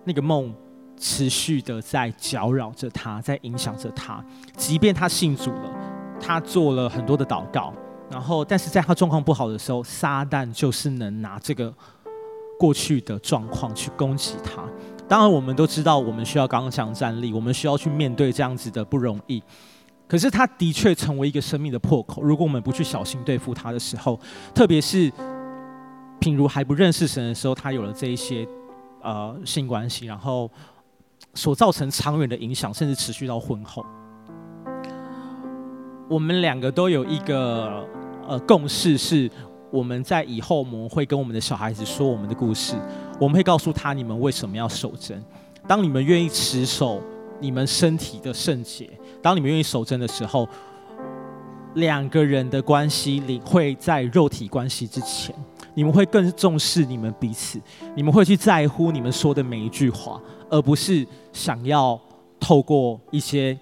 那个梦持续的在搅扰着他，在影响着他。即便他信主了，他做了很多的祷告。然后，但是在他状况不好的时候，撒旦就是能拿这个过去的状况去攻击他。当然，我们都知道，我们需要刚强站立，我们需要去面对这样子的不容易。可是，他的确成为一个生命的破口。如果我们不去小心对付他的时候，特别是品如还不认识神的时候，他有了这一些呃性关系，然后所造成长远的影响，甚至持续到婚后。我们两个都有一个呃共识，是我们在以后我们会跟我们的小孩子说我们的故事，我们会告诉他你们为什么要守贞。当你们愿意持守你们身体的圣洁，当你们愿意守贞的时候，两个人的关系里会在肉体关系之前，你们会更重视你们彼此，你们会去在乎你们说的每一句话，而不是想要透过一些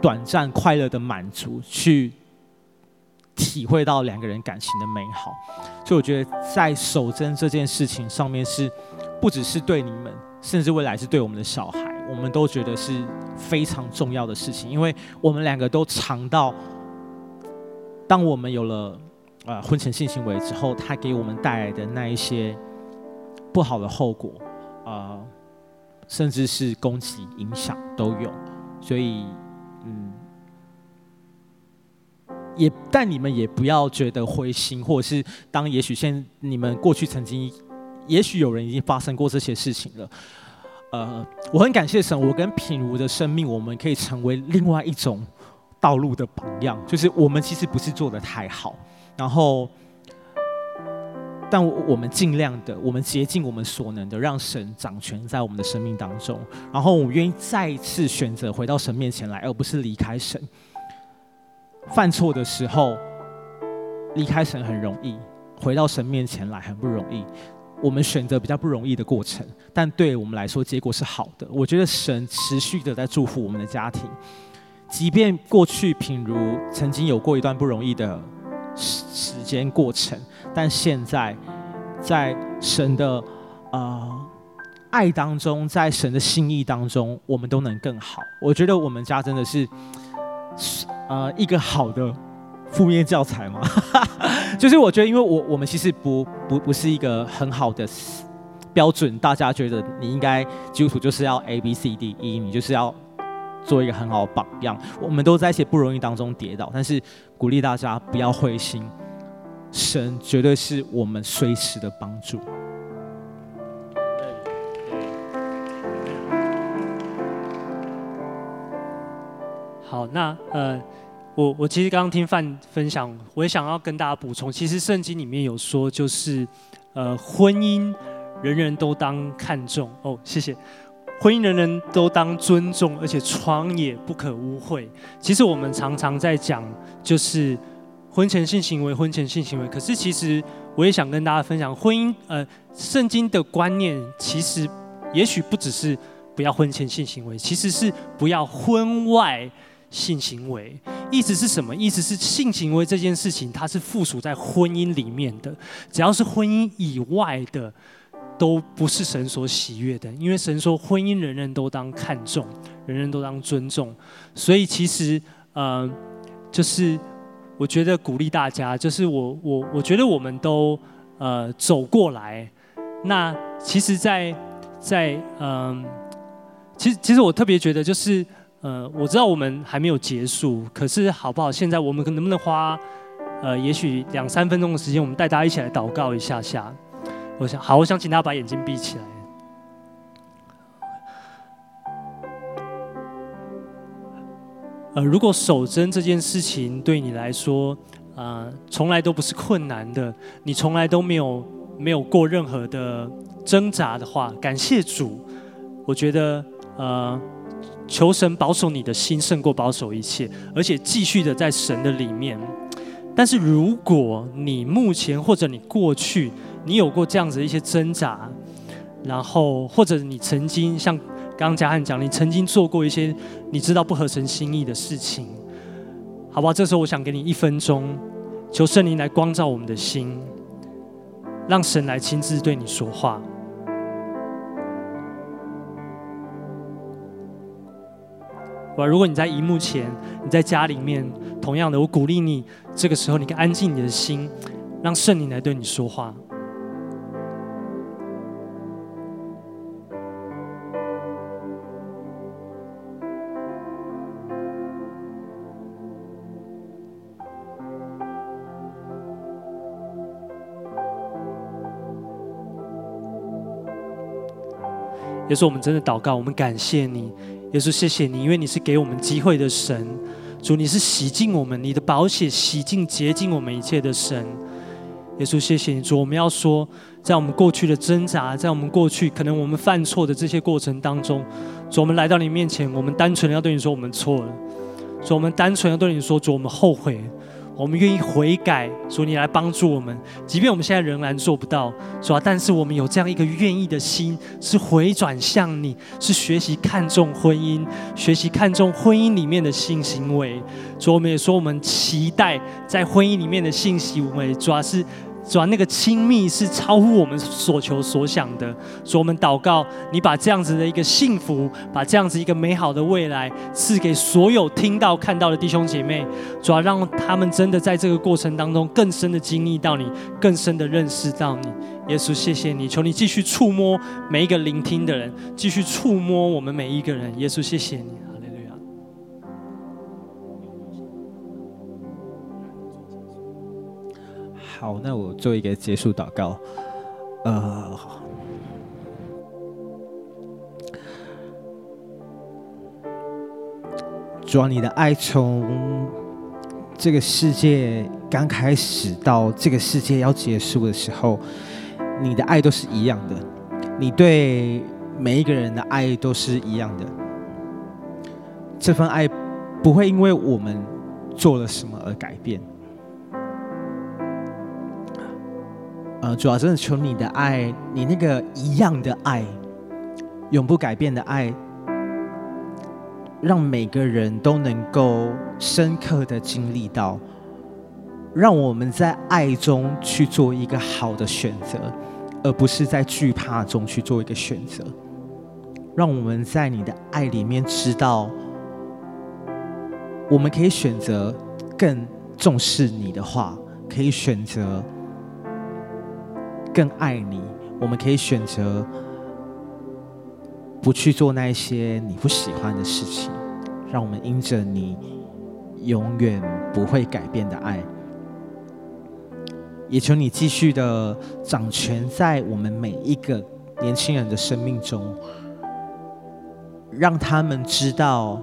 短暂快乐的满足去体会到两个人感情的美好。所以我觉得在守贞这件事情上面是，不只是对你们，甚至未来是对我们的小孩，我们都觉得是非常重要的事情，因为我们两个都尝到，当我们有了。呃，婚前性行为之后，它给我们带来的那一些不好的后果，呃，甚至是攻击、影响都有。所以，嗯，也但你们也不要觉得灰心，或者是当也许现你们过去曾经，也许有人已经发生过这些事情了。呃，我很感谢神，我跟品如的生命，我们可以成为另外一种道路的榜样。就是我们其实不是做得太好。然后，但我们尽量的，我们竭尽我们所能的，让神掌权在我们的生命当中。然后，我愿意再一次选择回到神面前来，而不是离开神。犯错的时候，离开神很容易，回到神面前来很不容易。我们选择比较不容易的过程，但对我们来说，结果是好的。我觉得神持续的在祝福我们的家庭，即便过去品如曾经有过一段不容易的。时时间过程，但现在在神的呃爱当中，在神的心意当中，我们都能更好。我觉得我们家真的是呃一个好的负面教材嘛，就是我觉得，因为我我们其实不不不是一个很好的标准，大家觉得你应该基督徒就是要 A B C D E，你就是要。做一个很好的榜样，我们都在一些不容易当中跌倒，但是鼓励大家不要灰心，神绝对是我们随时的帮助。好，那呃，我我其实刚刚听范分享，我也想要跟大家补充，其实圣经里面有说，就是呃，婚姻人人都当看重哦，谢谢。婚姻人人都当尊重，而且床也不可污秽。其实我们常常在讲，就是婚前性行为，婚前性行为。可是其实我也想跟大家分享，婚姻呃，圣经的观念其实也许不只是不要婚前性行为，其实是不要婚外性行为。意思是什么？意思是性行为这件事情，它是附属在婚姻里面的，只要是婚姻以外的。都不是神所喜悦的，因为神说婚姻人人都当看重，人人都当尊重。所以其实，呃，就是我觉得鼓励大家，就是我我我觉得我们都呃走过来。那其实在，在嗯，其实其实我特别觉得，就是呃，我知道我们还没有结束，可是好不好？现在我们能不能花呃，也许两三分钟的时间，我们带大家一起来祷告一下下。我想好，我想请大家把眼睛闭起来。呃，如果守贞这件事情对你来说，呃，从来都不是困难的，你从来都没有没有过任何的挣扎的话，感谢主。我觉得，呃，求神保守你的心胜过保守一切，而且继续的在神的里面。但是如果你目前或者你过去，你有过这样子的一些挣扎，然后或者你曾经像刚刚嘉汉讲，你曾经做过一些你知道不合神心意的事情，好不好？这时候我想给你一分钟，求圣灵来光照我们的心，让神来亲自对你说话。哇！如果你在荧幕前，你在家里面，同样的，我鼓励你，这个时候你可以安静你的心，让圣灵来对你说话。也是，我们真的祷告，我们感谢你。耶稣，谢谢你，因为你是给我们机会的神。主，你是洗净我们，你的宝血洗净洁净我们一切的神。耶稣，谢谢你。主，我们要说，在我们过去的挣扎，在我们过去可能我们犯错的这些过程当中，主，我们来到你面前，我们单纯的要对你说，我们错了。主，我们单纯要对你说，主，我们后悔。我们愿意悔改，主你来帮助我们。即便我们现在仍然做不到，是吧，但是我们有这样一个愿意的心，是回转向你，是学习看重婚姻，学习看重婚姻里面的性行为。所以，我们也说我们期待在婚姻里面的信心，我们也，主要是。主啊，那个亲密是超乎我们所求所想的。主，我们祷告，你把这样子的一个幸福，把这样子一个美好的未来赐给所有听到看到的弟兄姐妹。主啊，让他们真的在这个过程当中更深的经历到你，更深的认识到你。耶稣，谢谢你，求你继续触摸每一个聆听的人，继续触摸我们每一个人。耶稣，谢谢你。好，那我做一个结束祷告。呃，主啊，你的爱从这个世界刚开始到这个世界要结束的时候，你的爱都是一样的。你对每一个人的爱都是一样的。这份爱不会因为我们做了什么而改变。主要真的求你的爱，你那个一样的爱，永不改变的爱，让每个人都能够深刻的经历到，让我们在爱中去做一个好的选择，而不是在惧怕中去做一个选择。让我们在你的爱里面知道，我们可以选择更重视你的话，可以选择。更爱你，我们可以选择不去做那些你不喜欢的事情，让我们因着你永远不会改变的爱，也求你继续的掌权在我们每一个年轻人的生命中，让他们知道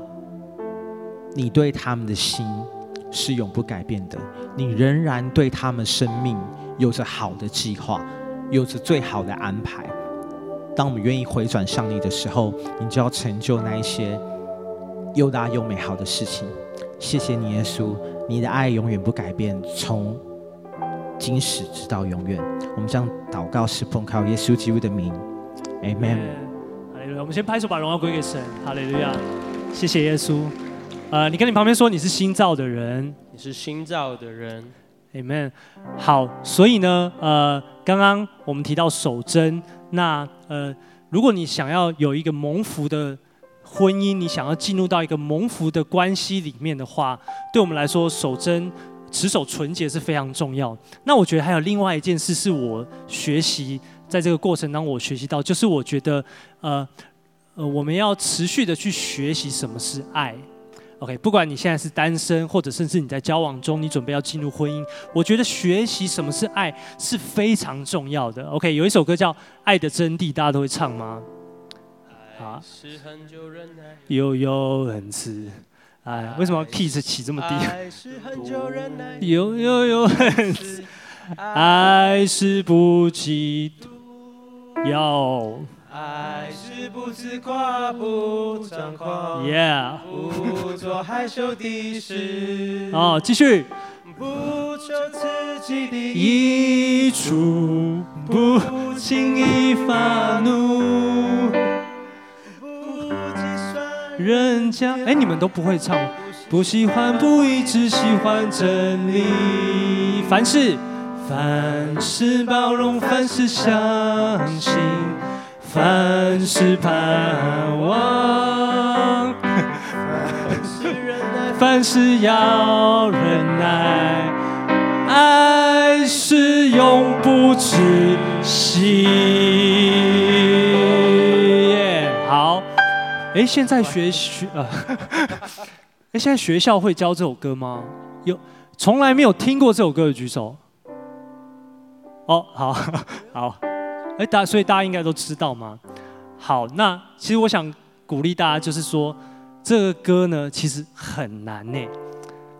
你对他们的心是永不改变的，你仍然对他们生命有着好的计划。有着最好的安排。当我们愿意回转向你的时候，你就要成就那一些又大又美好的事情。谢谢你，耶稣，你的爱永远不改变，从今始直到永远。我们将祷告是奉靠耶稣基督的名，Amen。哈利路亚！我们先拍手，把荣耀归给神。哈利路亚！谢谢耶稣。呃，你跟你旁边说，你是新造的人，你是新造的人。Amen。好，所以呢，呃，刚刚我们提到守贞，那呃，如果你想要有一个蒙福的婚姻，你想要进入到一个蒙福的关系里面的话，对我们来说，守贞、持守纯洁是非常重要。那我觉得还有另外一件事，是我学习在这个过程当中我学习到，就是我觉得，呃，呃，我们要持续的去学习什么是爱。OK，不管你现在是单身，或者甚至你在交往中，你准备要进入婚姻，我觉得学习什么是爱是非常重要的。OK，有一首歌叫《爱的真谛》，大家都会唱吗？啊，是恒久忍耐，又有恩慈。哎，为什么要 key 起这么低？爱是恒久忍耐，又有有恩慈。爱是不嫉妒，要。爱是不自夸，不张狂，Yeah，不做害羞的事。哦，继续。不求自己的益处，不轻易发怒，不计算人家。哎，你们都不会唱。不喜欢不义，只喜欢真理。凡事，凡事包容，凡事相信。凡事盼望，凡事要忍耐，爱是永不止息。Yeah, 好，哎，现在学学啊，哎，现在学校会教这首歌吗？有，从来没有听过这首歌的举手。哦，好 好。哎，大所以大家应该都知道吗？好，那其实我想鼓励大家，就是说这个歌呢，其实很难呢。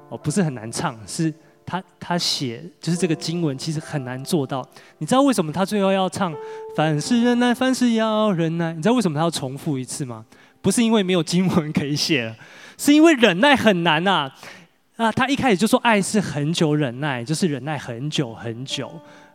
哦，不是很难唱，是他他写就是这个经文其实很难做到。你知道为什么他最后要唱凡事忍耐，凡事要忍耐？你知道为什么他要重复一次吗？不是因为没有经文可以写了，是因为忍耐很难呐。啊，他一开始就说爱是很久忍耐，就是忍耐很久很久。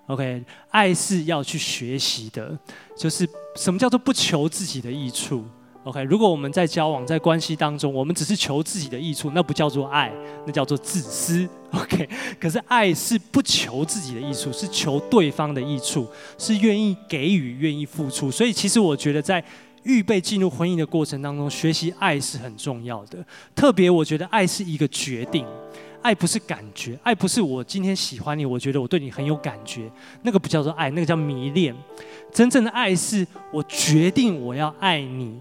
OK，爱是要去学习的，就是什么叫做不求自己的益处。OK，如果我们在交往、在关系当中，我们只是求自己的益处，那不叫做爱，那叫做自私。OK，可是爱是不求自己的益处，是求对方的益处，是愿意给予、愿意付出。所以，其实我觉得在预备进入婚姻的过程当中，学习爱是很重要的。特别，我觉得爱是一个决定，爱不是感觉，爱不是我今天喜欢你，我觉得我对你很有感觉，那个不叫做爱，那个叫迷恋。真正的爱是我决定我要爱你。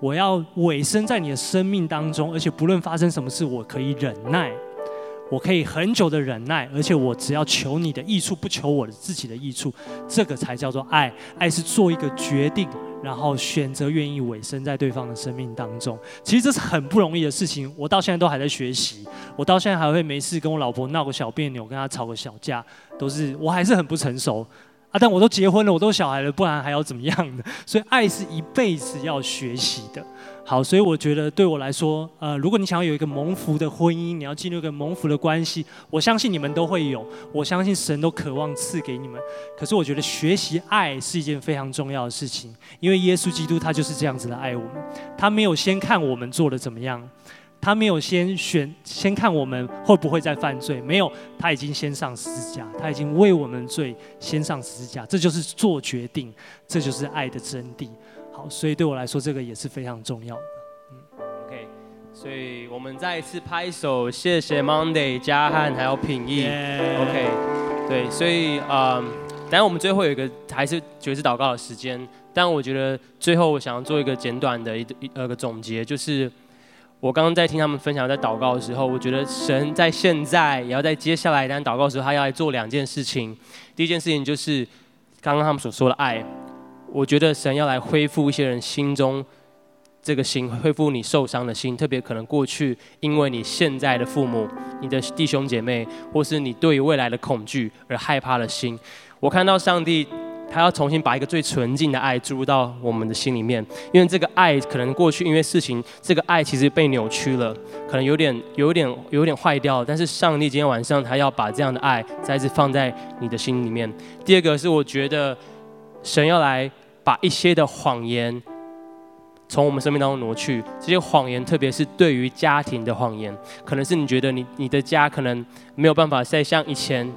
我要委身在你的生命当中，而且不论发生什么事，我可以忍耐，我可以很久的忍耐，而且我只要求你的益处，不求我的自己的益处，这个才叫做爱。爱是做一个决定，然后选择愿意委身在对方的生命当中。其实这是很不容易的事情，我到现在都还在学习。我到现在还会没事跟我老婆闹个小别扭，跟她吵个小架，都是我还是很不成熟。啊！但我都结婚了，我都小孩了，不然还要怎么样呢？所以爱是一辈子要学习的。好，所以我觉得对我来说，呃，如果你想要有一个蒙福的婚姻，你要进入一个蒙福的关系，我相信你们都会有。我相信神都渴望赐给你们。可是我觉得学习爱是一件非常重要的事情，因为耶稣基督他就是这样子的爱我们，他没有先看我们做的怎么样。他没有先选，先看我们会不会再犯罪，没有，他已经先上十字架，他已经为我们罪先上十字架，这就是做决定，这就是爱的真谛。好，所以对我来说，这个也是非常重要的。嗯，OK，所以我们再一次拍手，谢谢 Monday、嘉汉还有品义。Yeah. OK，对，所以嗯，当然我们最后有一个还是决志祷告的时间，但我觉得最后我想要做一个简短的一一呃个总结，就是。我刚刚在听他们分享，在祷告的时候，我觉得神在现在，也要在接下来当祷告的时候，他要来做两件事情。第一件事情就是刚刚他们所说的爱，我觉得神要来恢复一些人心中这个心，恢复你受伤的心，特别可能过去因为你现在的父母、你的弟兄姐妹，或是你对于未来的恐惧而害怕的心。我看到上帝。他要重新把一个最纯净的爱注入到我们的心里面，因为这个爱可能过去因为事情，这个爱其实被扭曲了，可能有点、有点、有点坏掉。但是上帝今天晚上他要把这样的爱再次放在你的心里面。第二个是我觉得神要来把一些的谎言从我们生命当中挪去，这些谎言特别是对于家庭的谎言，可能是你觉得你你的家可能没有办法再像以前。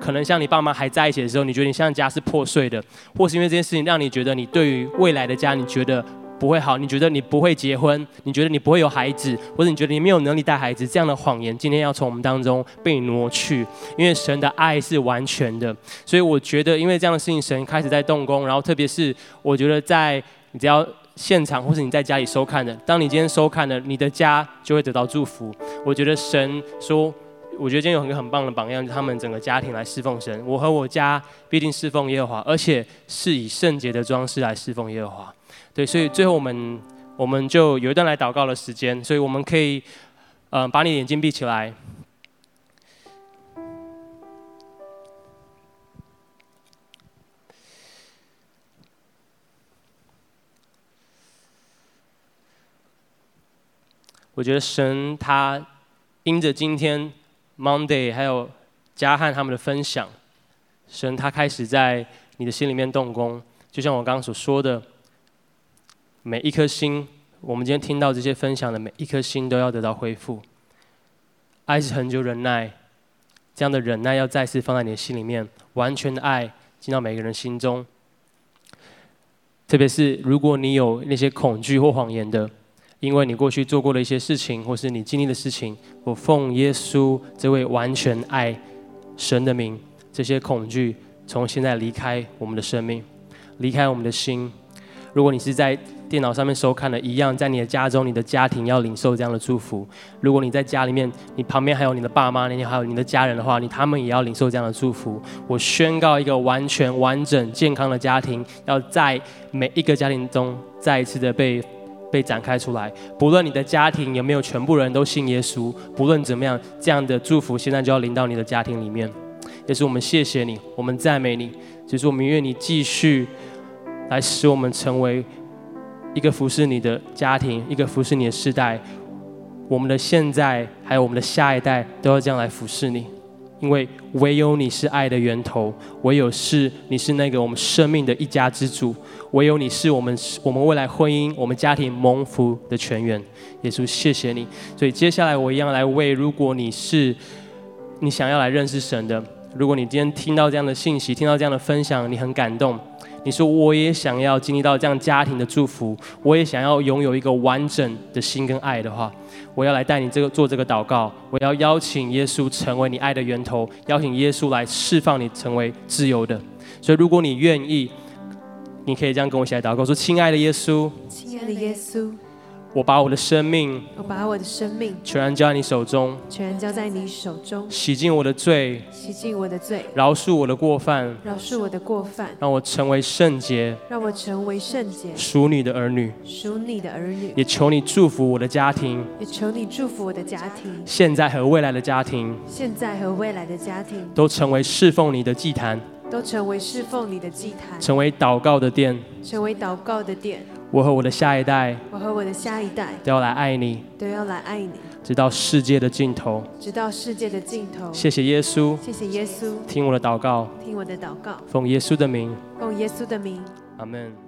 可能像你爸妈还在一起的时候，你觉得你现在家是破碎的，或是因为这件事情让你觉得你对于未来的家你觉得不会好，你觉得你不会结婚，你觉得你不会有孩子，或者你觉得你没有能力带孩子，这样的谎言今天要从我们当中被挪去，因为神的爱是完全的，所以我觉得因为这样的事情，神开始在动工，然后特别是我觉得在你只要现场或是你在家里收看的，当你今天收看了，你的家就会得到祝福。我觉得神说。我觉得今天有一个很棒的榜样，他们整个家庭来侍奉神。我和我家必定侍奉耶和华，而且是以圣洁的装饰来侍奉耶和华。对，所以最后我们我们就有一段来祷告的时间，所以我们可以，嗯、呃，把你眼睛闭起来。我觉得神他因着今天。Monday 还有嘉汉他们的分享，神他开始在你的心里面动工，就像我刚刚所说的，每一颗心，我们今天听到这些分享的每一颗心都要得到恢复。爱是恒久忍耐，这样的忍耐要再次放在你的心里面，完全的爱进到每个人心中。特别是如果你有那些恐惧或谎言的。因为你过去做过的一些事情，或是你经历的事情，我奉耶稣这位完全爱神的名，这些恐惧从现在离开我们的生命，离开我们的心。如果你是在电脑上面收看的，一样在你的家中，你的家庭要领受这样的祝福。如果你在家里面，你旁边还有你的爸妈，那天还有你的家人的话，你他们也要领受这样的祝福。我宣告一个完全完整健康的家庭，要在每一个家庭中再一次的被。被展开出来，不论你的家庭有没有全部人都信耶稣，不论怎么样，这样的祝福现在就要临到你的家庭里面。也是我们谢谢你，我们赞美你，就是我们愿你继续来使我们成为一个服侍你的家庭，一个服侍你的世代。我们的现在还有我们的下一代都要这样来服侍你，因为唯有你是爱的源头，唯有是你是那个我们生命的一家之主，唯有你是我们我们未来婚姻、我们家庭蒙福的泉源。耶稣，谢谢你。所以接下来我一样来为，如果你是你想要来认识神的，如果你今天听到这样的信息，听到这样的分享，你很感动。你说我也想要经历到这样家庭的祝福，我也想要拥有一个完整的心跟爱的话，我要来带你这个做这个祷告。我要邀请耶稣成为你爱的源头，邀请耶稣来释放你成为自由的。所以如果你愿意，你可以这样跟我一起来祷告：说，亲爱的耶稣，亲爱的耶稣。我把我的生命，我把我的生命全然交在你手中，全然交在你手中，洗净我的罪，洗净我的罪，饶恕我的过犯，饶恕我的过犯，让我成为圣洁，让我成为圣洁，属你的儿女，属你的儿女，也求你祝福我的家庭，也求你祝福我的家庭，现在和未来的家庭，现在和未来的家庭，都成为侍奉你的祭坛，都成为侍奉你的祭坛，成为祷告的殿，成为祷告的殿。我和我的下一代，我和我的下一代都要来爱你，都要来爱你，直到世界的尽头，直到世界的尽头。谢谢耶稣，谢谢耶稣，听我的祷告，听我的祷告，奉耶稣的名，奉耶稣的名，阿门。